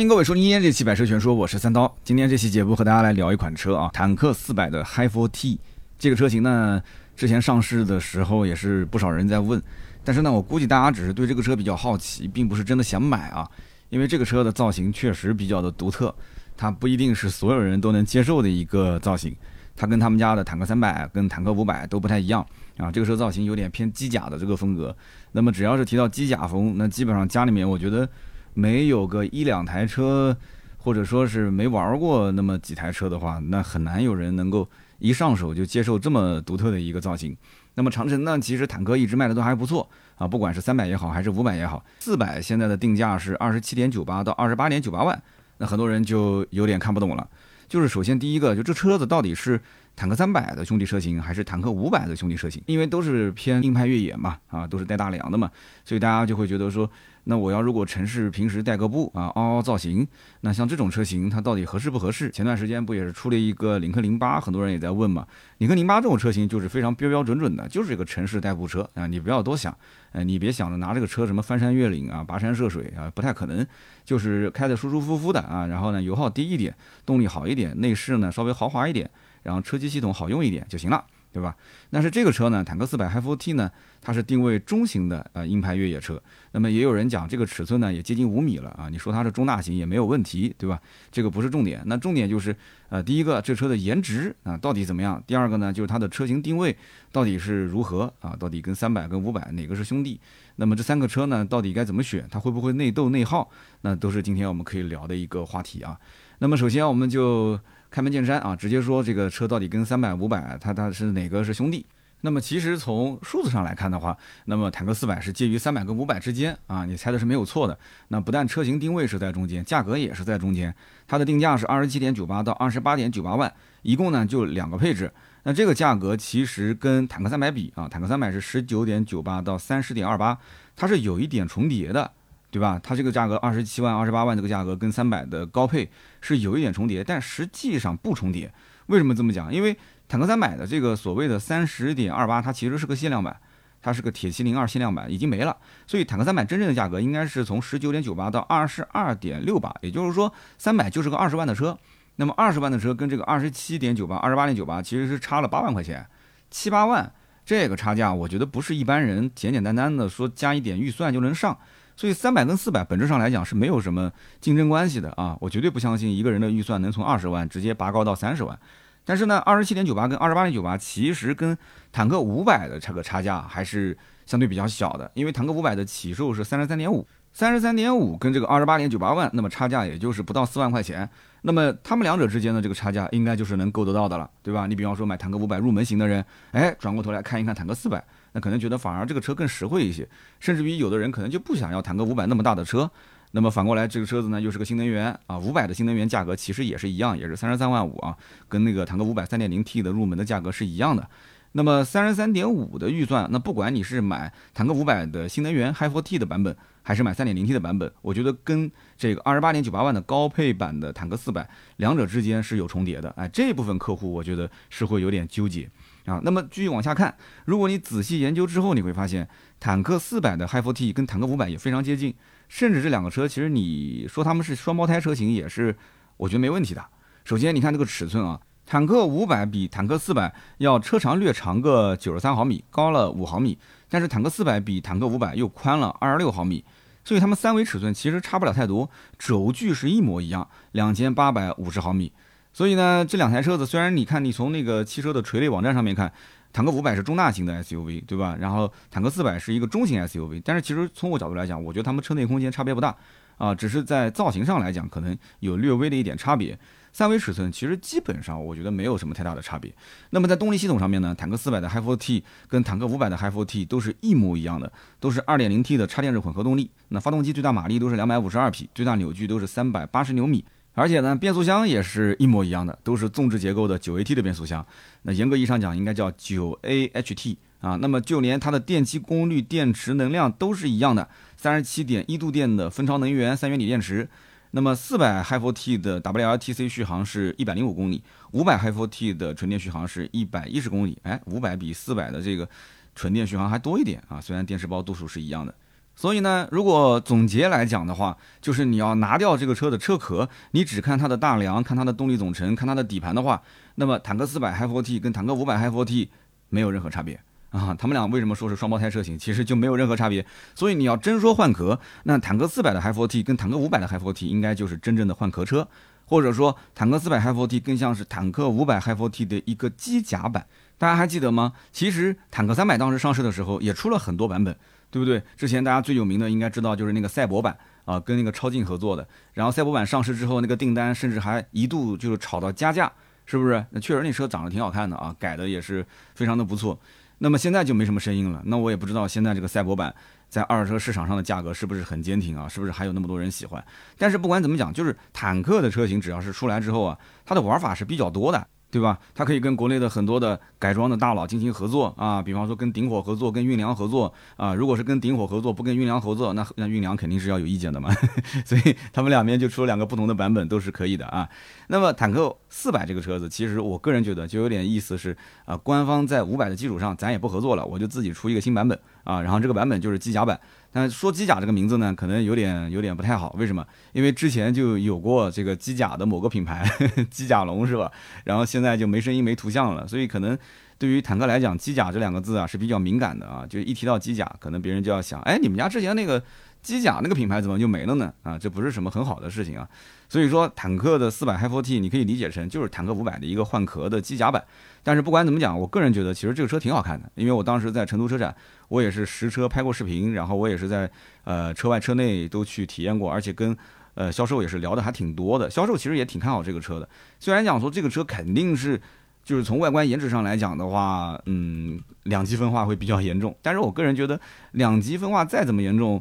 欢迎各位收听今天这期百车全说，我是三刀。今天这期节目和大家来聊一款车啊，坦克四百的 Hi4T 这个车型呢，之前上市的时候也是不少人在问，但是呢，我估计大家只是对这个车比较好奇，并不是真的想买啊，因为这个车的造型确实比较的独特，它不一定是所有人都能接受的一个造型，它跟他们家的坦克三百跟坦克五百都不太一样啊，这个车造型有点偏机甲的这个风格。那么只要是提到机甲风，那基本上家里面我觉得。没有个一两台车，或者说是没玩过那么几台车的话，那很难有人能够一上手就接受这么独特的一个造型。那么长城呢，其实坦克一直卖的都还不错啊，不管是三百也好，还是五百也好，四百现在的定价是二十七点九八到二十八点九八万，那很多人就有点看不懂了。就是首先第一个，就这车子到底是坦克三百的兄弟车型，还是坦克五百的兄弟车型？因为都是偏硬派越野嘛，啊，都是带大梁的嘛，所以大家就会觉得说。那我要如果城市平时带个步啊，凹凹造型，那像这种车型它到底合适不合适？前段时间不也是出了一个领克零八，很多人也在问嘛。领克零八这种车型就是非常标标准准的，就是一个城市代步车啊，你不要多想，呃，你别想着拿这个车什么翻山越岭啊、跋山涉水啊，不太可能，就是开的舒舒服服的啊，然后呢油耗低一点，动力好一点，内饰呢稍微豪华一点，然后车机系统好用一点就行了。对吧？但是这个车呢，坦克四百 Hi4T 呢，它是定位中型的呃硬派越野车。那么也有人讲这个尺寸呢也接近五米了啊，你说它是中大型也没有问题，对吧？这个不是重点，那重点就是呃第一个这车的颜值啊到底怎么样？第二个呢就是它的车型定位到底是如何啊？到底跟三百跟五百哪个是兄弟？那么这三个车呢到底该怎么选？它会不会内斗内耗？那都是今天我们可以聊的一个话题啊。那么首先我们就。开门见山啊，直接说这个车到底跟三百、五百，它它是哪个是兄弟？那么其实从数字上来看的话，那么坦克四百是介于三百跟五百之间啊，你猜的是没有错的。那不但车型定位是在中间，价格也是在中间。它的定价是二十七点九八到二十八点九八万，一共呢就两个配置。那这个价格其实跟坦克三百比啊，坦克三百是十九点九八到三十点二八，它是有一点重叠的。对吧？它这个价格二十七万、二十八万这个价格跟三百的高配是有一点重叠，但实际上不重叠。为什么这么讲？因为坦克三百的这个所谓的三十点二八，它其实是个限量版，它是个铁七零二限量版，已经没了。所以坦克三百真正的价格应该是从十九点九八到二十二点六八，也就是说三百就是个二十万的车。那么二十万的车跟这个二十七点九八、二十八点九八其实是差了八万块钱，七八万这个差价，我觉得不是一般人简简单单的说加一点预算就能上。所以三百跟四百本质上来讲是没有什么竞争关系的啊，我绝对不相信一个人的预算能从二十万直接拔高到三十万。但是呢，二十七点九八跟二十八点九八其实跟坦克五百的这个差价还是相对比较小的，因为坦克五百的起售是三十三点五，三十三点五跟这个二十八点九八万，那么差价也就是不到四万块钱。那么他们两者之间的这个差价应该就是能够得到的了，对吧？你比方说买坦克五百入门型的人，哎，转过头来看一看坦克四百。那可能觉得反而这个车更实惠一些，甚至于有的人可能就不想要坦克五百那么大的车。那么反过来，这个车子呢又是个新能源啊，五百的新能源价格其实也是一样，也是三十三万五啊，跟那个坦克五百三点零 T 的入门的价格是一样的。那么三十三点五的预算，那不管你是买坦克五百的新能源 Hi4T 的版本，还是买三点零 T 的版本，我觉得跟这个二十八点九八万的高配版的坦克四百，两者之间是有重叠的。哎，这部分客户我觉得是会有点纠结。啊，那么继续往下看，如果你仔细研究之后，你会发现坦克四百的 Hi4T 跟坦克五百也非常接近，甚至这两个车其实你说他们是双胞胎车型也是，我觉得没问题的。首先你看这个尺寸啊，坦克五百比坦克四百要车长略长个九十三毫米，高了五毫米，但是坦克四百比坦克五百又宽了二十六毫米，所以它们三维尺寸其实差不了太多，轴距是一模一样，两千八百五十毫米。所以呢，这两台车子虽然你看你从那个汽车的垂类网站上面看，坦克五百是中大型的 SUV，对吧？然后坦克四百是一个中型 SUV，但是其实从我角度来讲，我觉得它们车内空间差别不大啊，只是在造型上来讲可能有略微的一点差别。三维尺寸其实基本上我觉得没有什么太大的差别。那么在动力系统上面呢，坦克四百的 Hi4T 跟坦克五百的 Hi4T 都是一模一样的，都是 2.0T 的插电式混合动力。那发动机最大马力都是252匹，最大扭矩都是380牛米。而且呢，变速箱也是一模一样的，都是纵置结构的九 AT 的变速箱。那严格意义上讲，应该叫九 AHT 啊。那么就连它的电机功率、电池能量都是一样的，三十七点一度电的蜂巢能源三元锂电池。那么四百 Hi4T 的 WLTC 续航是一百零五公里，五百 Hi4T 的纯电续航是一百一十公里。哎，五百比四百的这个纯电续航还多一点啊，虽然电池包度数是一样的。所以呢，如果总结来讲的话，就是你要拿掉这个车的车壳，你只看它的大梁，看它的动力总成，看它的底盘的话，那么坦克四百 Hi4T 跟坦克五百 Hi4T 没有任何差别啊。他们俩为什么说是双胞胎车型？其实就没有任何差别。所以你要真说换壳，那坦克四百的 Hi4T 跟坦克五百的 Hi4T 应该就是真正的换壳车，或者说坦克四百 Hi4T 更像是坦克五百 Hi4T 的一个机甲版。大家还记得吗？其实坦克三百当时上市的时候也出了很多版本。对不对？之前大家最有名的应该知道就是那个赛博版啊，跟那个超竞合作的。然后赛博版上市之后，那个订单甚至还一度就是炒到加价，是不是？那确实那车长得挺好看的啊，改的也是非常的不错。那么现在就没什么声音了。那我也不知道现在这个赛博版在二手车市场上的价格是不是很坚挺啊？是不是还有那么多人喜欢？但是不管怎么讲，就是坦克的车型只要是出来之后啊，它的玩法是比较多的。对吧？它可以跟国内的很多的改装的大佬进行合作啊，比方说跟顶火合作，跟运粮合作啊。如果是跟顶火合作，不跟运粮合作，那那运粮肯定是要有意见的嘛。所以他们两边就出了两个不同的版本，都是可以的啊。那么坦克四百这个车子，其实我个人觉得就有点意思，是啊，官方在五百的基础上，咱也不合作了，我就自己出一个新版本啊。然后这个版本就是机甲版。但说机甲这个名字呢，可能有点有点不太好。为什么？因为之前就有过这个机甲的某个品牌，机甲龙是吧？然后现在就没声音没图像了，所以可能对于坦克来讲，机甲这两个字啊是比较敏感的啊。就一提到机甲，可能别人就要想，哎，你们家之前那个机甲那个品牌怎么就没了呢？啊，这不是什么很好的事情啊。所以说，坦克的四百 Hi4T 你可以理解成就是坦克五百的一个换壳的机甲版。但是不管怎么讲，我个人觉得其实这个车挺好看的，因为我当时在成都车展，我也是实车拍过视频，然后我也是在呃车外车内都去体验过，而且跟呃销售也是聊的还挺多的。销售其实也挺看好这个车的，虽然讲说这个车肯定是就是从外观颜值上来讲的话，嗯，两极分化会比较严重。但是我个人觉得两极分化再怎么严重，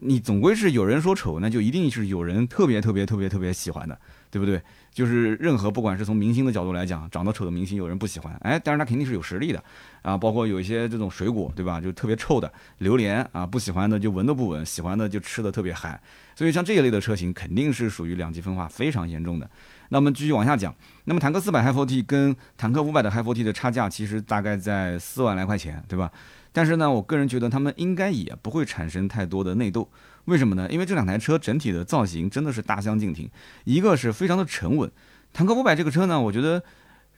你总归是有人说丑，那就一定是有人特别特别特别特别喜欢的，对不对？就是任何不管是从明星的角度来讲，长得丑的明星有人不喜欢，哎，但是他肯定是有实力的啊。包括有一些这种水果，对吧？就特别臭的榴莲啊，不喜欢的就闻都不闻，喜欢的就吃的特别嗨。所以像这一类的车型，肯定是属于两极分化非常严重的。那我们继续往下讲，那么坦克四百 Hi4T 跟坦克五百的 Hi4T 的差价其实大概在四万来块钱，对吧？但是呢，我个人觉得他们应该也不会产生太多的内斗。为什么呢？因为这两台车整体的造型真的是大相径庭，一个是非常的沉稳。坦克五百这个车呢，我觉得，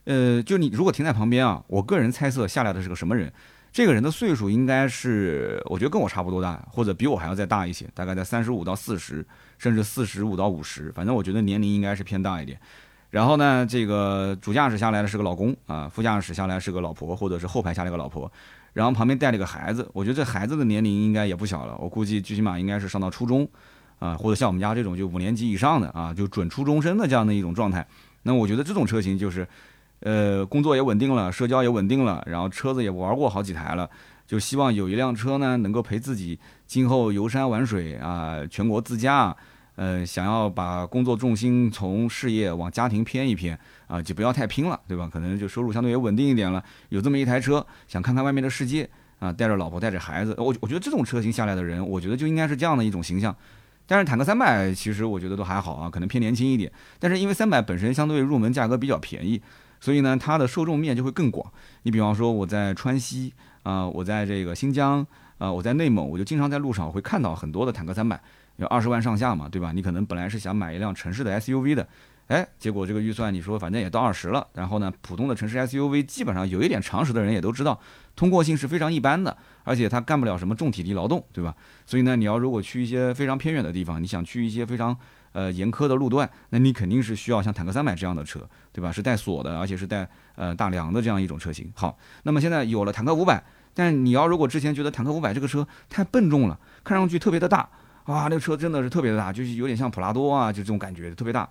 呃，就你如果停在旁边啊，我个人猜测下来的是个什么人？这个人的岁数应该是，我觉得跟我差不多大，或者比我还要再大一些，大概在三十五到四十，甚至四十五到五十，反正我觉得年龄应该是偏大一点。然后呢，这个主驾驶下来的是个老公啊，副驾驶下来是个老婆，或者是后排下来个老婆。然后旁边带了个孩子，我觉得这孩子的年龄应该也不小了，我估计最起码应该是上到初中，啊，或者像我们家这种就五年级以上的啊，就准初中生的这样的一种状态。那我觉得这种车型就是，呃，工作也稳定了，社交也稳定了，然后车子也玩过好几台了，就希望有一辆车呢能够陪自己今后游山玩水啊，全国自驾。呃，想要把工作重心从事业往家庭偏一偏啊，就不要太拼了，对吧？可能就收入相对也稳定一点了，有这么一台车，想看看外面的世界啊，带着老婆带着孩子，我我觉得这种车型下来的人，我觉得就应该是这样的一种形象。但是坦克三百其实我觉得都还好啊，可能偏年轻一点。但是因为三百本身相对入门价格比较便宜，所以呢，它的受众面就会更广。你比方说我在川西啊，我在这个新疆啊，我在内蒙，我就经常在路上会看到很多的坦克三百。有二十万上下嘛，对吧？你可能本来是想买一辆城市的 SUV 的，哎，结果这个预算你说反正也到二十了，然后呢，普通的城市 SUV 基本上有一点常识的人也都知道，通过性是非常一般的，而且它干不了什么重体力劳动，对吧？所以呢，你要如果去一些非常偏远的地方，你想去一些非常呃严苛的路段，那你肯定是需要像坦克三百这样的车，对吧？是带锁的，而且是带呃大梁的这样一种车型。好，那么现在有了坦克五百，但你要如果之前觉得坦克五百这个车太笨重了，看上去特别的大。哇，那个车真的是特别的大，就是有点像普拉多啊，就这种感觉，特别大。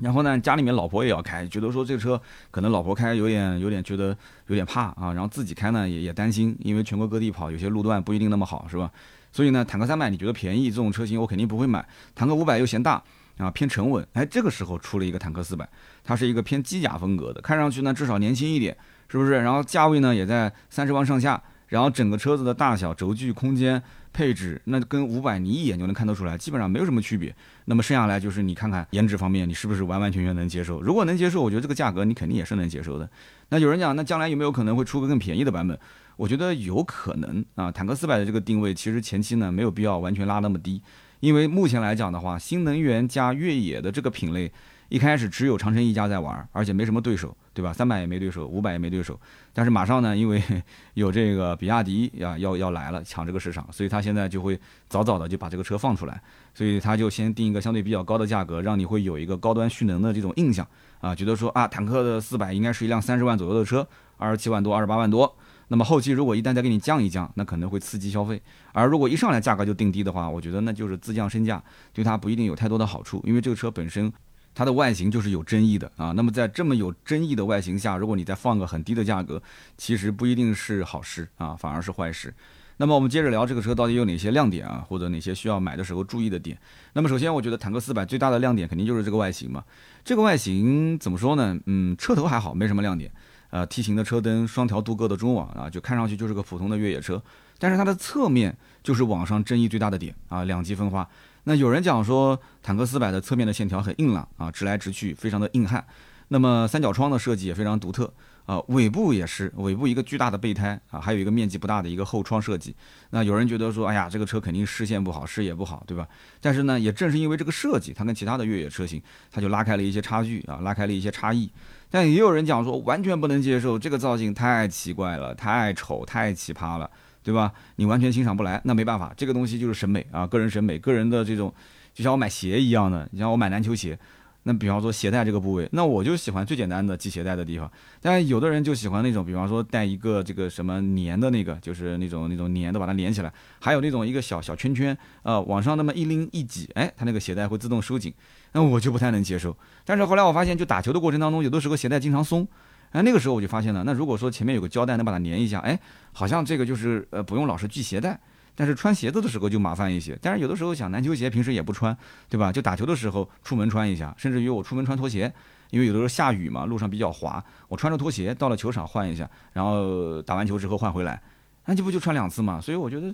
然后呢，家里面老婆也要开，觉得说这个车可能老婆开有点有点觉得有点怕啊，然后自己开呢也也担心，因为全国各地跑，有些路段不一定那么好，是吧？所以呢，坦克三百你觉得便宜，这种车型我肯定不会买。坦克五百又嫌大啊，偏沉稳。哎，这个时候出了一个坦克四百，它是一个偏机甲风格的，看上去呢至少年轻一点，是不是？然后价位呢也在三十万上下。然后整个车子的大小、轴距、空间、配置，那跟五百你一眼就能看得出来，基本上没有什么区别。那么剩下来就是你看看颜值方面，你是不是完完全全能接受？如果能接受，我觉得这个价格你肯定也是能接受的。那有人讲，那将来有没有可能会出个更便宜的版本？我觉得有可能啊。坦克四百的这个定位，其实前期呢没有必要完全拉那么低，因为目前来讲的话，新能源加越野的这个品类。一开始只有长城一家在玩，而且没什么对手，对吧？三百也没对手，五百也没对手。但是马上呢，因为 有这个比亚迪呀要要来了抢这个市场，所以他现在就会早早的就把这个车放出来，所以他就先定一个相对比较高的价格，让你会有一个高端蓄能的这种印象啊，觉得说啊，坦克的四百应该是一辆三十万左右的车，二十七万多、二十八万多。那么后期如果一旦再给你降一降，那可能会刺激消费。而如果一上来价格就定低的话，我觉得那就是自降身价，对它不一定有太多的好处，因为这个车本身。它的外形就是有争议的啊，那么在这么有争议的外形下，如果你再放个很低的价格，其实不一定是好事啊，反而是坏事。那么我们接着聊这个车到底有哪些亮点啊，或者哪些需要买的时候注意的点。那么首先，我觉得坦克四百最大的亮点肯定就是这个外形嘛。这个外形怎么说呢？嗯，车头还好，没什么亮点。呃，T 型的车灯，双条镀铬的中网啊，就看上去就是个普通的越野车。但是它的侧面就是网上争议最大的点啊，两极分化。那有人讲说，坦克四百的侧面的线条很硬朗啊，直来直去，非常的硬汉。那么三角窗的设计也非常独特啊，尾部也是，尾部一个巨大的备胎啊，还有一个面积不大的一个后窗设计。那有人觉得说，哎呀，这个车肯定视线不好，视野不好，对吧？但是呢，也正是因为这个设计，它跟其他的越野车型，它就拉开了一些差距啊，拉开了一些差异。但也有人讲说，完全不能接受，这个造型太奇怪了，太丑，太奇葩了。对吧？你完全欣赏不来，那没办法，这个东西就是审美啊，个人审美，个人的这种，就像我买鞋一样的，你像我买篮球鞋，那比方说鞋带这个部位，那我就喜欢最简单的系鞋带的地方，但有的人就喜欢那种，比方说带一个这个什么粘的那个，就是那种那种粘的把它连起来，还有那种一个小小圈圈，呃，往上那么一拎一挤，哎，它那个鞋带会自动收紧，那我就不太能接受。但是后来我发现，就打球的过程当中，有的时候鞋带经常松。那，那个时候我就发现了，那如果说前面有个胶带能把它粘一下，哎，好像这个就是呃不用老是系鞋带，但是穿鞋子的时候就麻烦一些。但是有的时候想篮球鞋平时也不穿，对吧？就打球的时候出门穿一下，甚至于我出门穿拖鞋，因为有的时候下雨嘛，路上比较滑，我穿着拖鞋到了球场换一下，然后打完球之后换回来，那这不就穿两次嘛？所以我觉得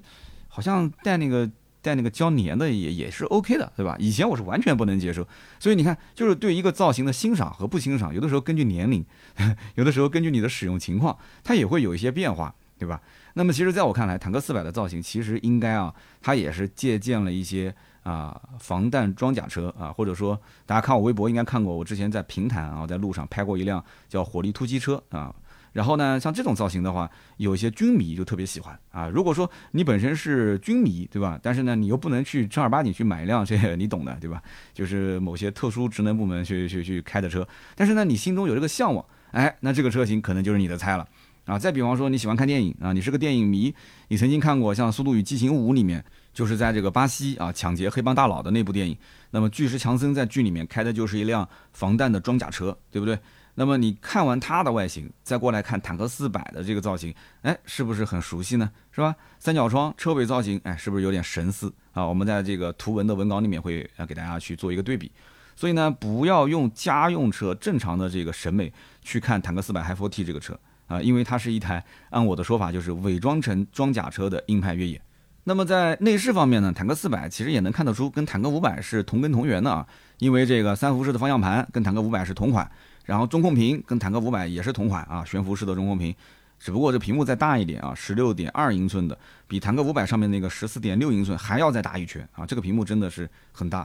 好像带那个。带那个胶粘的也也是 OK 的，对吧？以前我是完全不能接受，所以你看，就是对一个造型的欣赏和不欣赏，有的时候根据年龄，有的时候根据你的使用情况，它也会有一些变化，对吧？那么其实在我看来，坦克四百的造型其实应该啊，它也是借鉴了一些啊防弹装甲车啊，或者说大家看我微博应该看过，我之前在平潭啊，在路上拍过一辆叫火力突击车啊。然后呢，像这种造型的话，有一些军迷就特别喜欢啊。如果说你本身是军迷，对吧？但是呢，你又不能去正儿八经去买一辆这，你懂的，对吧？就是某些特殊职能部门去去去开的车。但是呢，你心中有这个向往，哎，那这个车型可能就是你的菜了啊。再比方说，你喜欢看电影啊，你是个电影迷，你曾经看过像《速度与激情五》里面，就是在这个巴西啊抢劫黑帮大佬的那部电影，那么巨石强森在剧里面开的就是一辆防弹的装甲车，对不对？那么你看完它的外形，再过来看坦克四百的这个造型，哎，是不是很熟悉呢？是吧？三角窗车尾造型，哎，是不是有点神似啊？我们在这个图文的文稿里面会呃给大家去做一个对比。所以呢，不要用家用车正常的这个审美去看坦克四百 Hi4T 这个车啊，因为它是一台按我的说法就是伪装成装甲车的硬派越野。那么在内饰方面呢，坦克四百其实也能看得出跟坦克五百是同根同源的啊，因为这个三辐式的方向盘跟坦克五百是同款。然后中控屏跟坦克五百也是同款啊，悬浮式的中控屏，只不过这屏幕再大一点啊，十六点二英寸的，比坦克五百上面那个十四点六英寸还要再大一圈啊，这个屏幕真的是很大。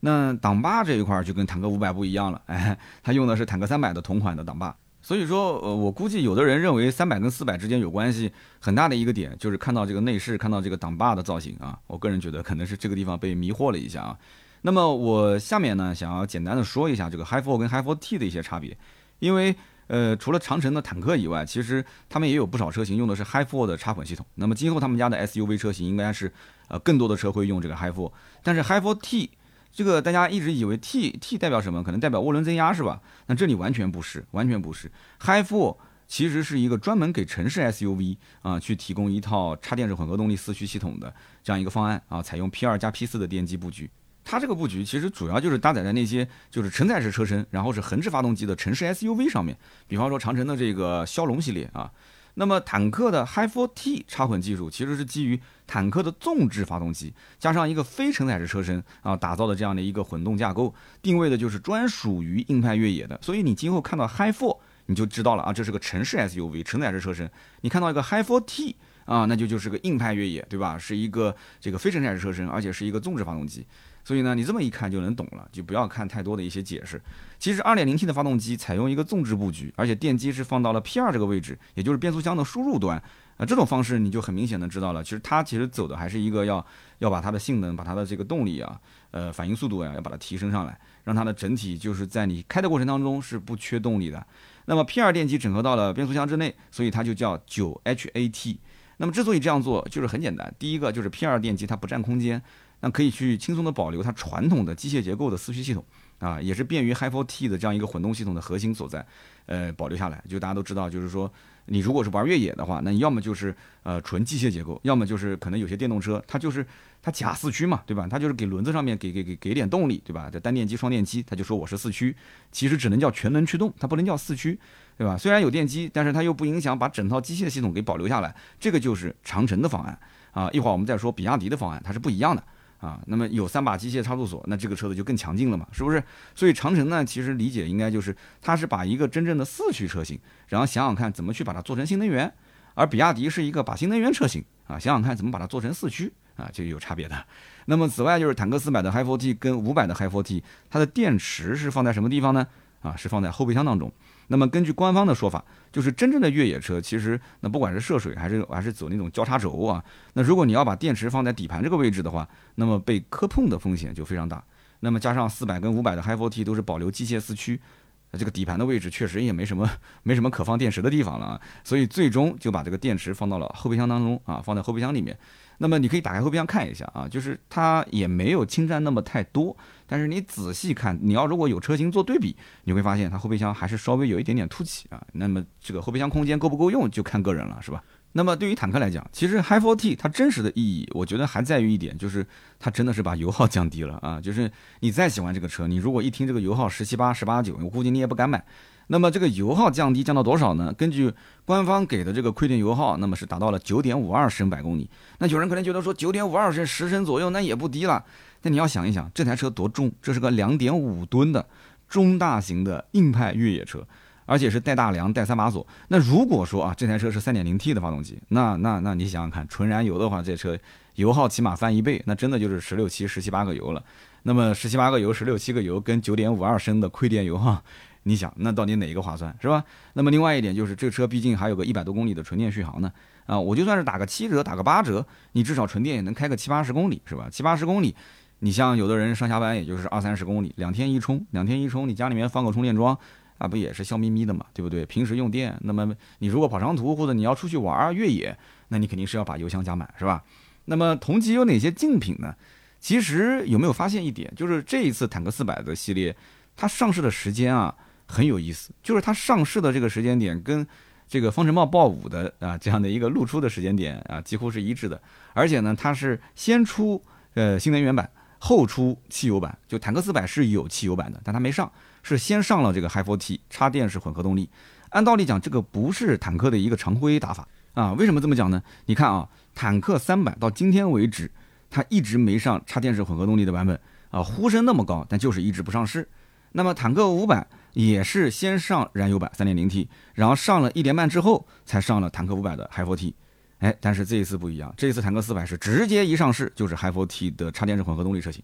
那挡把这一块就跟坦克五百不一样了，哎，它用的是坦克三百的同款的挡把，所以说，呃，我估计有的人认为三百跟四百之间有关系，很大的一个点就是看到这个内饰，看到这个挡把的造型啊，我个人觉得可能是这个地方被迷惑了一下啊。那么我下面呢，想要简单的说一下这个 Hi4 跟 HIF 4T 的一些差别，因为呃，除了长城的坦克以外，其实他们也有不少车型用的是 Hi4 的插混系统。那么今后他们家的 SUV 车型应该是呃更多的车会用这个 Hi4，但是 Hi4T 这个大家一直以为 T T 代表什么？可能代表涡轮增压是吧？那这里完全不是，完全不是。Hi4 其实是一个专门给城市 SUV 啊去提供一套插电式混合动力四驱系统的这样一个方案啊，采用 P2 加 P4 的电机布局。它这个布局其实主要就是搭载在那些就是承载式车身，然后是横置发动机的城市 SUV 上面。比方说长城的这个骁龙系列啊，那么坦克的 Hi4T 插混技术其实是基于坦克的纵置发动机加上一个非承载式车身啊打造的这样的一个混动架构，定位的就是专属于硬派越野的。所以你今后看到 Hi4，你就知道了啊，这是个城市 SUV 承载式车身。你看到一个 Hi4T 啊，那就就是个硬派越野，对吧？是一个这个非承载式车身，而且是一个纵置发动机。所以呢，你这么一看就能懂了，就不要看太多的一些解释。其实 2.0T 的发动机采用一个纵置布局，而且电机是放到了 P2 这个位置，也就是变速箱的输入端。啊，这种方式你就很明显的知道了，其实它其实走的还是一个要要把它的性能、把它的这个动力啊、呃反应速度呀，要把它提升上来，让它的整体就是在你开的过程当中是不缺动力的。那么 P2 电机整合到了变速箱之内，所以它就叫 9HAT。那么之所以这样做，就是很简单，第一个就是 P2 电机它不占空间。那可以去轻松的保留它传统的机械结构的四驱系统啊，也是便于 Hi4T 的这样一个混动系统的核心所在，呃，保留下来。就大家都知道，就是说你如果是玩越野的话，那你要么就是呃纯机械结构，要么就是可能有些电动车它就是它假四驱嘛，对吧？它就是给轮子上面给给给给点动力，对吧？这单电机、双电机，它就说我是四驱，其实只能叫全能驱动，它不能叫四驱，对吧？虽然有电机，但是它又不影响把整套机械系统给保留下来。这个就是长城的方案啊，一会儿我们再说比亚迪的方案，它是不一样的。啊，那么有三把机械差速锁，那这个车子就更强劲了嘛，是不是？所以长城呢，其实理解应该就是，它是把一个真正的四驱车型，然后想想看怎么去把它做成新能源，而比亚迪是一个把新能源车型啊，想想看怎么把它做成四驱啊，就有差别的。那么此外就是坦克四百的 Hi4T 跟五百的 Hi4T，它的电池是放在什么地方呢？啊，是放在后备箱当中。那么根据官方的说法，就是真正的越野车，其实那不管是涉水还是还是走那种交叉轴啊，那如果你要把电池放在底盘这个位置的话，那么被磕碰的风险就非常大。那么加上四百跟五百的 Hi4T 都是保留机械四驱，这个底盘的位置确实也没什么没什么可放电池的地方了啊，所以最终就把这个电池放到了后备箱当中啊，放在后备箱里面。那么你可以打开后备箱看一下啊，就是它也没有侵占那么太多，但是你仔细看，你要如果有车型做对比，你会发现它后备箱还是稍微有一点点凸起啊。那么这个后备箱空间够不够用，就看个人了，是吧？那么对于坦克来讲，其实 Hi4T 它真实的意义，我觉得还在于一点，就是它真的是把油耗降低了啊。就是你再喜欢这个车，你如果一听这个油耗十七八、十八九，我估计你也不敢买。那么这个油耗降低降到多少呢？根据官方给的这个亏电油耗，那么是达到了九点五二升百公里。那有人可能觉得说九点五二升十升左右，那也不低了。那你要想一想，这台车多重？这是个两点五吨的中大型的硬派越野车，而且是带大梁、带三把锁。那如果说啊，这台车是三点零 T 的发动机，那那那你想想看，纯燃油的话，这车油耗起码翻一倍，那真的就是十六七、十七八个油了。那么十七八个油、十六七个油跟九点五二升的亏电油耗。你想，那到底哪一个划算，是吧？那么另外一点就是，这车毕竟还有个一百多公里的纯电续航呢，啊，我就算是打个七折，打个八折，你至少纯电也能开个七八十公里，是吧？七八十公里，你像有的人上下班也就是二三十公里，两天一充，两天一充，你家里面放个充电桩，啊，不也是笑眯眯的嘛，对不对？平时用电，那么你如果跑长途或者你要出去玩儿越野，那你肯定是要把油箱加满，是吧？那么同级有哪些竞品呢？其实有没有发现一点，就是这一次坦克四百的系列，它上市的时间啊。很有意思，就是它上市的这个时间点跟这个方程豹豹五的啊这样的一个露出的时间点啊几乎是一致的，而且呢它是先出呃新能源版，后出汽油版，就坦克四百是有汽油版的，但它没上，是先上了这个 Hi4T 插电式混合动力。按道理讲，这个不是坦克的一个常规打法啊。为什么这么讲呢？你看啊，坦克三百到今天为止，它一直没上插电式混合动力的版本啊，呼声那么高，但就是一直不上市。那么坦克五百。也是先上燃油版 3.0T，然后上了一年半之后才上了坦克500的 Hi4T，哎，但是这一次不一样，这一次坦克400是直接一上市就是 Hi4T 的插电式混合动力车型。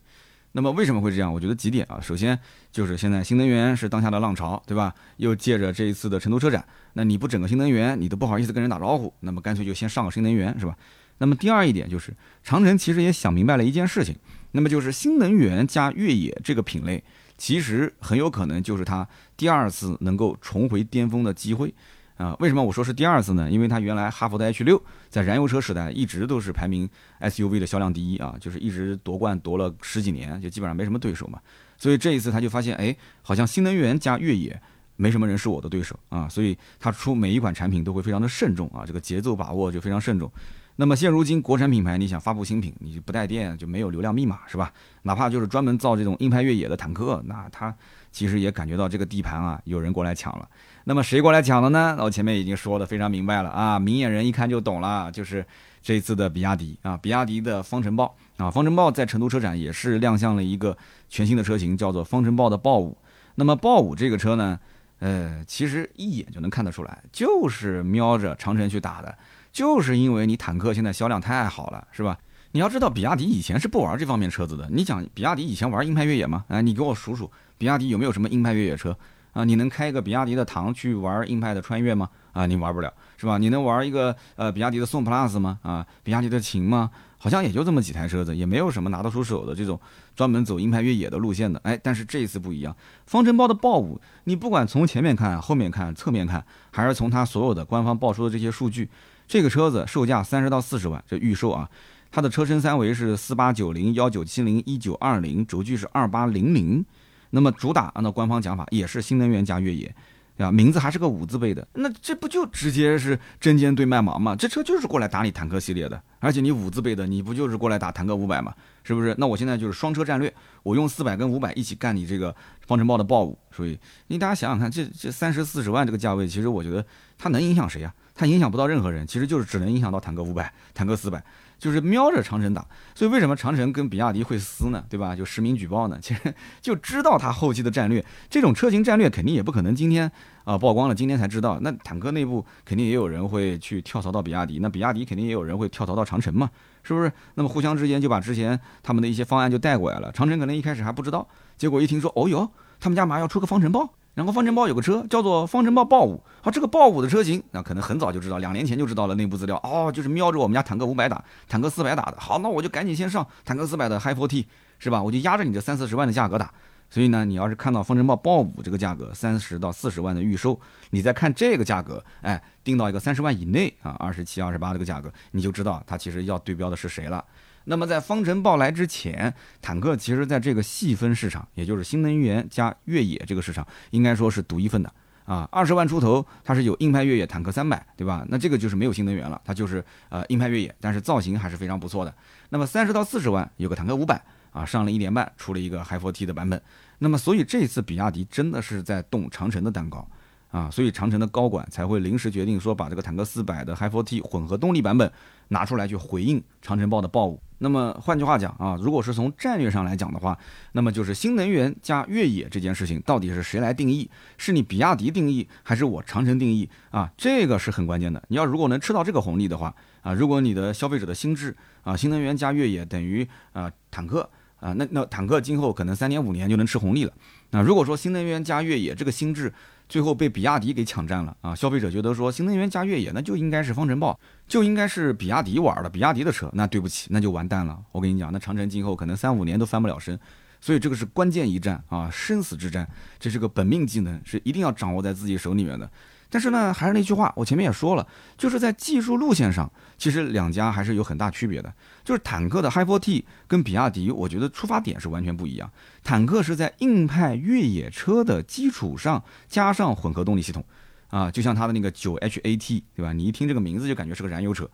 那么为什么会这样？我觉得几点啊，首先就是现在新能源是当下的浪潮，对吧？又借着这一次的成都车展，那你不整个新能源，你都不好意思跟人打招呼，那么干脆就先上个新能源，是吧？那么第二一点就是长城其实也想明白了一件事情，那么就是新能源加越野这个品类。其实很有可能就是它第二次能够重回巅峰的机会，啊，为什么我说是第二次呢？因为它原来哈佛的 H 六在燃油车时代一直都是排名 SUV 的销量第一啊，就是一直夺冠夺了十几年，就基本上没什么对手嘛。所以这一次他就发现，哎，好像新能源加越野没什么人是我的对手啊，所以他出每一款产品都会非常的慎重啊，这个节奏把握就非常慎重。那么现如今国产品牌，你想发布新品，你就不带电就没有流量密码，是吧？哪怕就是专门造这种硬派越野的坦克，那他其实也感觉到这个地盘啊有人过来抢了。那么谁过来抢了呢？我前面已经说的非常明白了啊，明眼人一看就懂了，就是这次的比亚迪啊，比亚迪的方程豹啊，方程豹在成都车展也是亮相了一个全新的车型，叫做方程豹的豹五。那么豹五这个车呢，呃，其实一眼就能看得出来，就是瞄着长城去打的。就是因为你坦克现在销量太好了，是吧？你要知道，比亚迪以前是不玩这方面车子的。你讲比亚迪以前玩硬派越野吗？哎，你给我数数，比亚迪有没有什么硬派越野车啊？你能开一个比亚迪的唐去玩硬派的穿越吗？啊，你玩不了，是吧？你能玩一个呃比亚迪的宋 plus 吗？啊，比亚迪的秦吗？好像也就这么几台车子，也没有什么拿得出手的这种专门走硬派越野的路线的。哎，但是这一次不一样，方程豹的豹五，你不管从前面看、后面看、侧面看，还是从它所有的官方报出的这些数据。这个车子售价三十到四十万，这预售啊，它的车身三围是四八九零、幺九七零、一九二零，轴距是二八零零。那么主打按照官方讲法也是新能源加越野，对吧？名字还是个五字辈的，那这不就直接是针尖对麦芒吗？这车就是过来打你坦克系列的，而且你五字辈的，你不就是过来打坦克五百吗？是不是？那我现在就是双车战略，我用四百跟五百一起干你这个方程豹的豹五。所以你大家想想看，这这三十四十万这个价位，其实我觉得它能影响谁啊？它影响不到任何人，其实就是只能影响到坦克五百、坦克四百，就是瞄着长城打。所以为什么长城跟比亚迪会撕呢？对吧？就实名举报呢？其实就知道它后期的战略，这种车型战略肯定也不可能今天啊曝光了，今天才知道。那坦克内部肯定也有人会去跳槽到比亚迪，那比亚迪肯定也有人会跳槽到长城嘛，是不是？那么互相之间就把之前他们的一些方案就带过来了。长城可能一开始还不知道，结果一听说，哦哟，他们家马上要出个方程豹。然后方程豹有个车叫做方程豹豹五，啊，这个豹五的车型，那可能很早就知道，两年前就知道了内部资料，哦，就是瞄着我们家坦克五百打，坦克四百打的，好，那我就赶紧先上坦克四百的 Hi4T，是吧？我就压着你这三四十万的价格打。所以呢，你要是看到方程豹豹五这个价格三十到四十万的预售，你再看这个价格，哎，定到一个三十万以内啊，二十七、二十八这个价格，你就知道它其实要对标的是谁了。那么在方程豹来之前，坦克其实在这个细分市场，也就是新能源加越野这个市场，应该说是独一份的啊。二十万出头，它是有硬派越野坦克三百，对吧？那这个就是没有新能源了，它就是呃硬派越野，但是造型还是非常不错的。那么三十到四十万有个坦克五百啊，上了一年半，出了一个 Hi4T 的版本。那么所以这次比亚迪真的是在动长城的蛋糕啊，所以长城的高管才会临时决定说把这个坦克四百的 Hi4T 混合动力版本拿出来去回应长城豹的豹五。那么换句话讲啊，如果是从战略上来讲的话，那么就是新能源加越野这件事情到底是谁来定义？是你比亚迪定义，还是我长城定义啊？这个是很关键的。你要如果能吃到这个红利的话啊，如果你的消费者的心智啊，新能源加越野等于啊坦克啊，那那坦克今后可能三年五年就能吃红利了。那如果说新能源加越野这个心智，最后被比亚迪给抢占了啊！消费者觉得说新能源加越野那就应该是方程豹，就应该是比亚迪玩的，比亚迪的车，那对不起，那就完蛋了。我跟你讲，那长城今后可能三五年都翻不了身。所以这个是关键一战啊，生死之战，这是个本命技能，是一定要掌握在自己手里面的。但是呢，还是那句话，我前面也说了，就是在技术路线上，其实两家还是有很大区别的。就是坦克的 Hi4T 跟比亚迪，我觉得出发点是完全不一样。坦克是在硬派越野车的基础上加上混合动力系统，啊，就像它的那个 9HAT，对吧？你一听这个名字就感觉是个燃油车，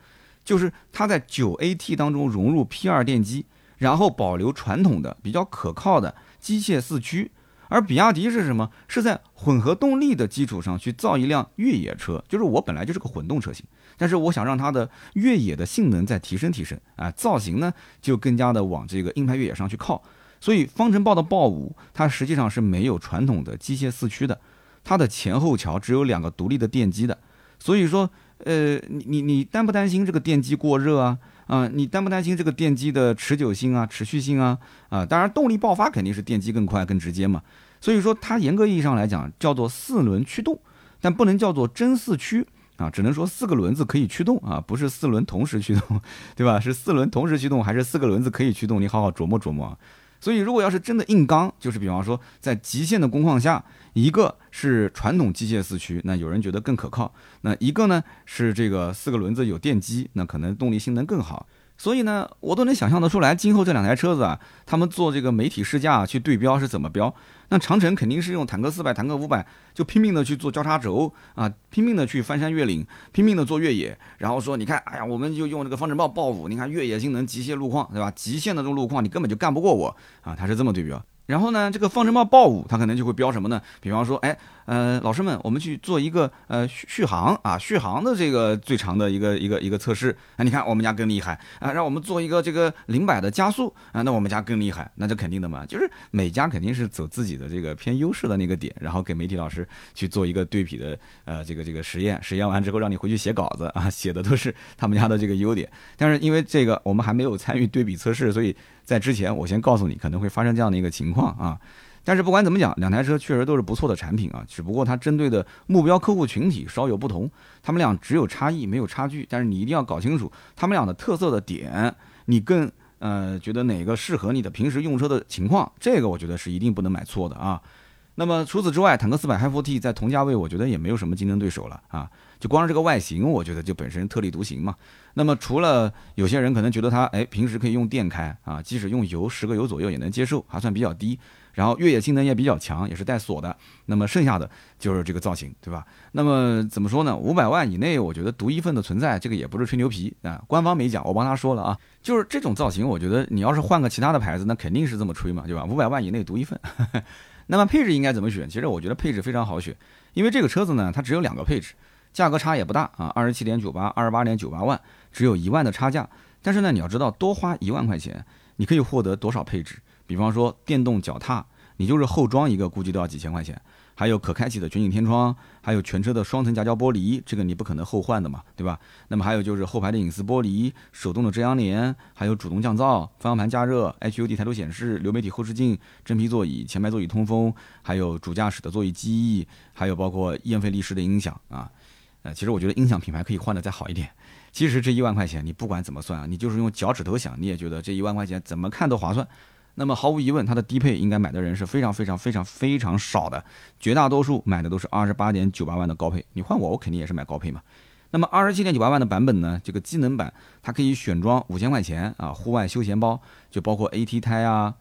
就是它在 9AT 当中融入 P2 电机，然后保留传统的比较可靠的机械四驱。而比亚迪是什么？是在混合动力的基础上去造一辆越野车，就是我本来就是个混动车型，但是我想让它的越野的性能再提升提升啊，造型呢就更加的往这个硬派越野上去靠。所以方程豹的豹五，它实际上是没有传统的机械四驱的，它的前后桥只有两个独立的电机的。所以说，呃，你你你担不担心这个电机过热啊？嗯，你担不担心这个电机的持久性啊、持续性啊？啊，当然动力爆发肯定是电机更快、更直接嘛。所以说它严格意义上来讲叫做四轮驱动，但不能叫做真四驱啊，只能说四个轮子可以驱动啊，不是四轮同时驱动，对吧？是四轮同时驱动还是四个轮子可以驱动？你好好琢磨琢磨。所以如果要是真的硬刚，就是比方说在极限的工况下，一个是传统机械四驱，那有人觉得更可靠；那一个呢是这个四个轮子有电机，那可能动力性能更好。所以呢，我都能想象得出来，今后这两台车子啊，他们做这个媒体试驾去对标是怎么标。那长城肯定是用坦克四百、坦克五百，就拼命的去做交叉轴啊，拼命的去翻山越岭，拼命的做越野，然后说你看，哎呀，我们就用这个方程豹豹五，你看越野性能、极限路况，对吧？极限的这种路况，你根本就干不过我啊，他是这么对标。然后呢，这个方程豹豹五，它可能就会标什么呢？比方说，哎，呃，老师们，我们去做一个呃续续航啊，续航的这个最长的一个一个一个测试。啊，你看我们家更厉害啊，让我们做一个这个零百的加速啊，那我们家更厉害，那这肯定的嘛，就是每家肯定是走自己的这个偏优势的那个点，然后给媒体老师去做一个对比的呃这个这个实验，实验完之后让你回去写稿子啊，写的都是他们家的这个优点。但是因为这个我们还没有参与对比测试，所以。在之前，我先告诉你可能会发生这样的一个情况啊，但是不管怎么讲，两台车确实都是不错的产品啊，只不过它针对的目标客户群体稍有不同，他们俩只有差异没有差距，但是你一定要搞清楚他们俩的特色的点，你更呃觉得哪个适合你的平时用车的情况，这个我觉得是一定不能买错的啊。那么除此之外，坦克四百 Hi4T 在同价位，我觉得也没有什么竞争对手了啊。就光是这个外形，我觉得就本身特立独行嘛。那么除了有些人可能觉得它，哎，平时可以用电开啊，即使用油十个油左右也能接受，还算比较低。然后越野性能也比较强，也是带锁的。那么剩下的就是这个造型，对吧？那么怎么说呢？五百万以内，我觉得独一份的存在，这个也不是吹牛皮啊。官方没讲，我帮他说了啊，就是这种造型，我觉得你要是换个其他的牌子，那肯定是这么吹嘛，对吧？五百万以内独一份。那么配置应该怎么选？其实我觉得配置非常好选，因为这个车子呢，它只有两个配置。价格差也不大啊，二十七点九八，二十八点九八万，只有一万的差价。但是呢，你要知道，多花一万块钱，你可以获得多少配置？比方说电动脚踏，你就是后装一个，估计都要几千块钱。还有可开启的全景天窗，还有全车的双层夹胶玻璃，这个你不可能后换的嘛，对吧？那么还有就是后排的隐私玻璃、手动的遮阳帘，还有主动降噪、方向盘加热、HUD 抬头显示、流媒体后视镜、真皮座椅、前排座椅通风，还有主驾驶的座椅记忆，还有包括燕飞利仕的音响啊。呃，其实我觉得音响品牌可以换的再好一点。其实这一万块钱，你不管怎么算啊，你就是用脚趾头想，你也觉得这一万块钱怎么看都划算。那么毫无疑问，它的低配应该买的人是非常非常非常非常少的，绝大多数买的都是二十八点九八万的高配。你换我，我肯定也是买高配嘛。那么二十七点九八万的版本呢，这个机能版它可以选装五千块钱啊，户外休闲包，就包括 AT 胎啊。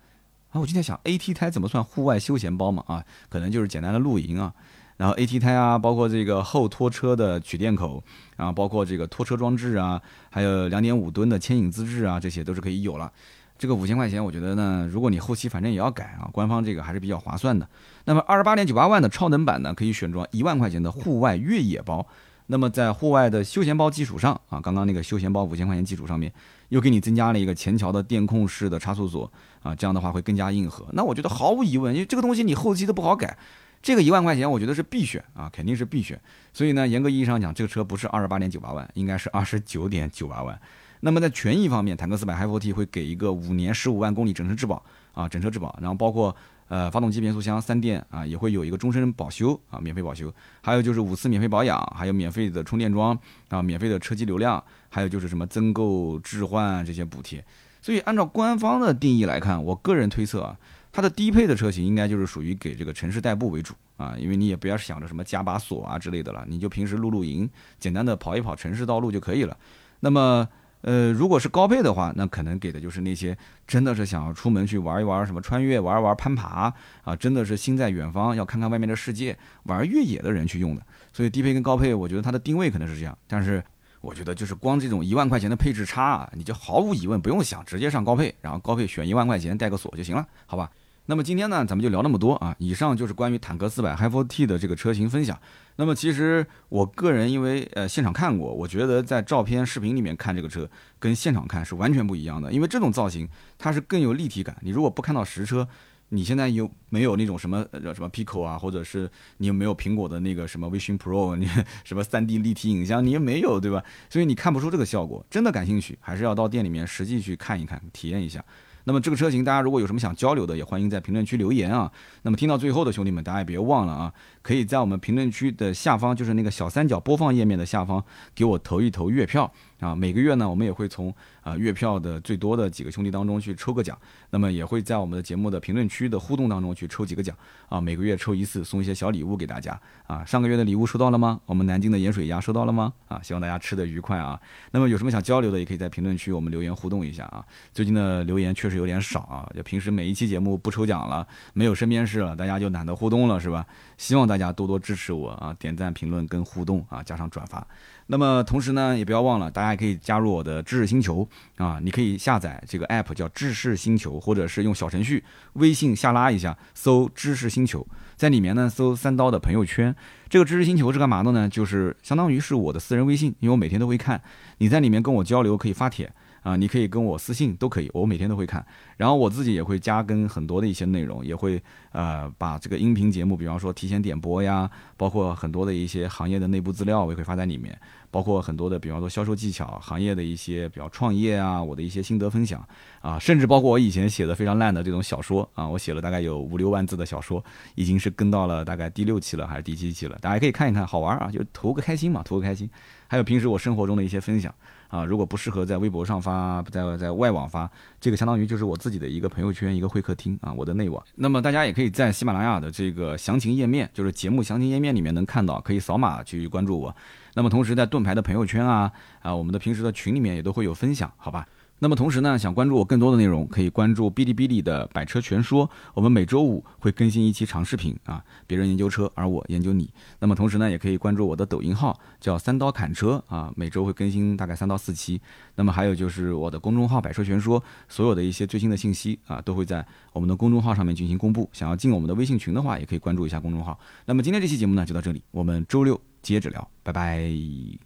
啊，我今天想 AT 胎怎么算户外休闲包嘛？啊，可能就是简单的露营啊。然后 AT 胎啊，包括这个后拖车的取电口，然后包括这个拖车装置啊，还有两点五吨的牵引资质啊，这些都是可以有了。这个五千块钱，我觉得呢，如果你后期反正也要改啊，官方这个还是比较划算的。那么二十八点九八万的超能版呢，可以选装一万块钱的户外越野包。那么在户外的休闲包基础上啊，刚刚那个休闲包五千块钱基础上面，又给你增加了一个前桥的电控式的差速锁啊，这样的话会更加硬核。那我觉得毫无疑问，因为这个东西你后期都不好改，这个一万块钱我觉得是必选啊，肯定是必选。所以呢，严格意义上讲，这个车不是二十八点九八万，应该是二十九点九八万。那么在权益方面，坦克四百 Hi4T 会给一个五年十五万公里整车质保啊，整车质保，然后包括呃发动机、变速箱、三电啊，也会有一个终身保修啊，免费保修，还有就是五次免费保养，还有免费的充电桩啊，免费的车机流量，还有就是什么增购置换这些补贴。所以按照官方的定义来看，我个人推测啊，它的低配的车型应该就是属于给这个城市代步为主啊，因为你也不要想着什么加把锁啊之类的了，你就平时露露营，简单的跑一跑城市道路就可以了。那么呃，如果是高配的话，那可能给的就是那些真的是想要出门去玩一玩，什么穿越玩一玩攀爬啊，真的是心在远方，要看看外面的世界，玩越野的人去用的。所以低配跟高配，我觉得它的定位可能是这样。但是我觉得就是光这种一万块钱的配置差，啊，你就毫无疑问不用想，直接上高配，然后高配选一万块钱带个锁就行了，好吧？那么今天呢，咱们就聊那么多啊。以上就是关于坦克四百 Hi4T 的这个车型分享。那么其实我个人因为呃现场看过，我觉得在照片、视频里面看这个车跟现场看是完全不一样的。因为这种造型它是更有立体感。你如果不看到实车，你现在有没有那种什么呃什么 Pico 啊，或者是你有没有苹果的那个什么 Vision Pro，你什么 3D 立体影像你也没有，对吧？所以你看不出这个效果。真的感兴趣，还是要到店里面实际去看一看，体验一下。那么这个车型，大家如果有什么想交流的，也欢迎在评论区留言啊。那么听到最后的兄弟们，大家也别忘了啊，可以在我们评论区的下方，就是那个小三角播放页面的下方，给我投一投月票啊，每个月呢，我们也会从啊月票的最多的几个兄弟当中去抽个奖，那么也会在我们的节目的评论区的互动当中去抽几个奖啊，每个月抽一次，送一些小礼物给大家啊。上个月的礼物收到了吗？我们南京的盐水鸭收到了吗？啊，希望大家吃的愉快啊。那么有什么想交流的，也可以在评论区我们留言互动一下啊。最近的留言确实有点少啊，就平时每一期节目不抽奖了，没有身边事了，大家就懒得互动了，是吧？希望大家多多支持我啊，点赞、评论跟互动啊，加上转发。那么同时呢，也不要忘了，大家也可以加入我的知识星球啊，你可以下载这个 app 叫知识星球，或者是用小程序微信下拉一下，搜知识星球，在里面呢搜三刀的朋友圈。这个知识星球是干嘛的呢？就是相当于是我的私人微信，因为我每天都会看，你在里面跟我交流可以发帖。啊，你可以跟我私信都可以，我每天都会看。然后我自己也会加更很多的一些内容，也会呃把这个音频节目，比方说提前点播呀，包括很多的一些行业的内部资料，我也会发在里面。包括很多的，比方说销售技巧、行业的一些比较创业啊，我的一些心得分享啊，甚至包括我以前写的非常烂的这种小说啊，我写了大概有五六万字的小说，已经是跟到了大概第六期了还是第七期了，大家可以看一看，好玩啊，就图个开心嘛，图个开心。还有平时我生活中的一些分享。啊，如果不适合在微博上发，在在外网发，这个相当于就是我自己的一个朋友圈，一个会客厅啊，我的内网。那么大家也可以在喜马拉雅的这个详情页面，就是节目详情页面里面能看到，可以扫码去关注我。那么同时在盾牌的朋友圈啊，啊，我们的平时的群里面也都会有分享，好吧？那么同时呢，想关注我更多的内容，可以关注哔哩哔哩的百车全说。我们每周五会更新一期长视频啊，别人研究车，而我研究你。那么同时呢，也可以关注我的抖音号，叫三刀砍车啊，每周会更新大概三到四期。那么还有就是我的公众号百车全说，所有的一些最新的信息啊，都会在我们的公众号上面进行公布。想要进我们的微信群的话，也可以关注一下公众号。那么今天这期节目呢，就到这里，我们周六接着聊，拜拜。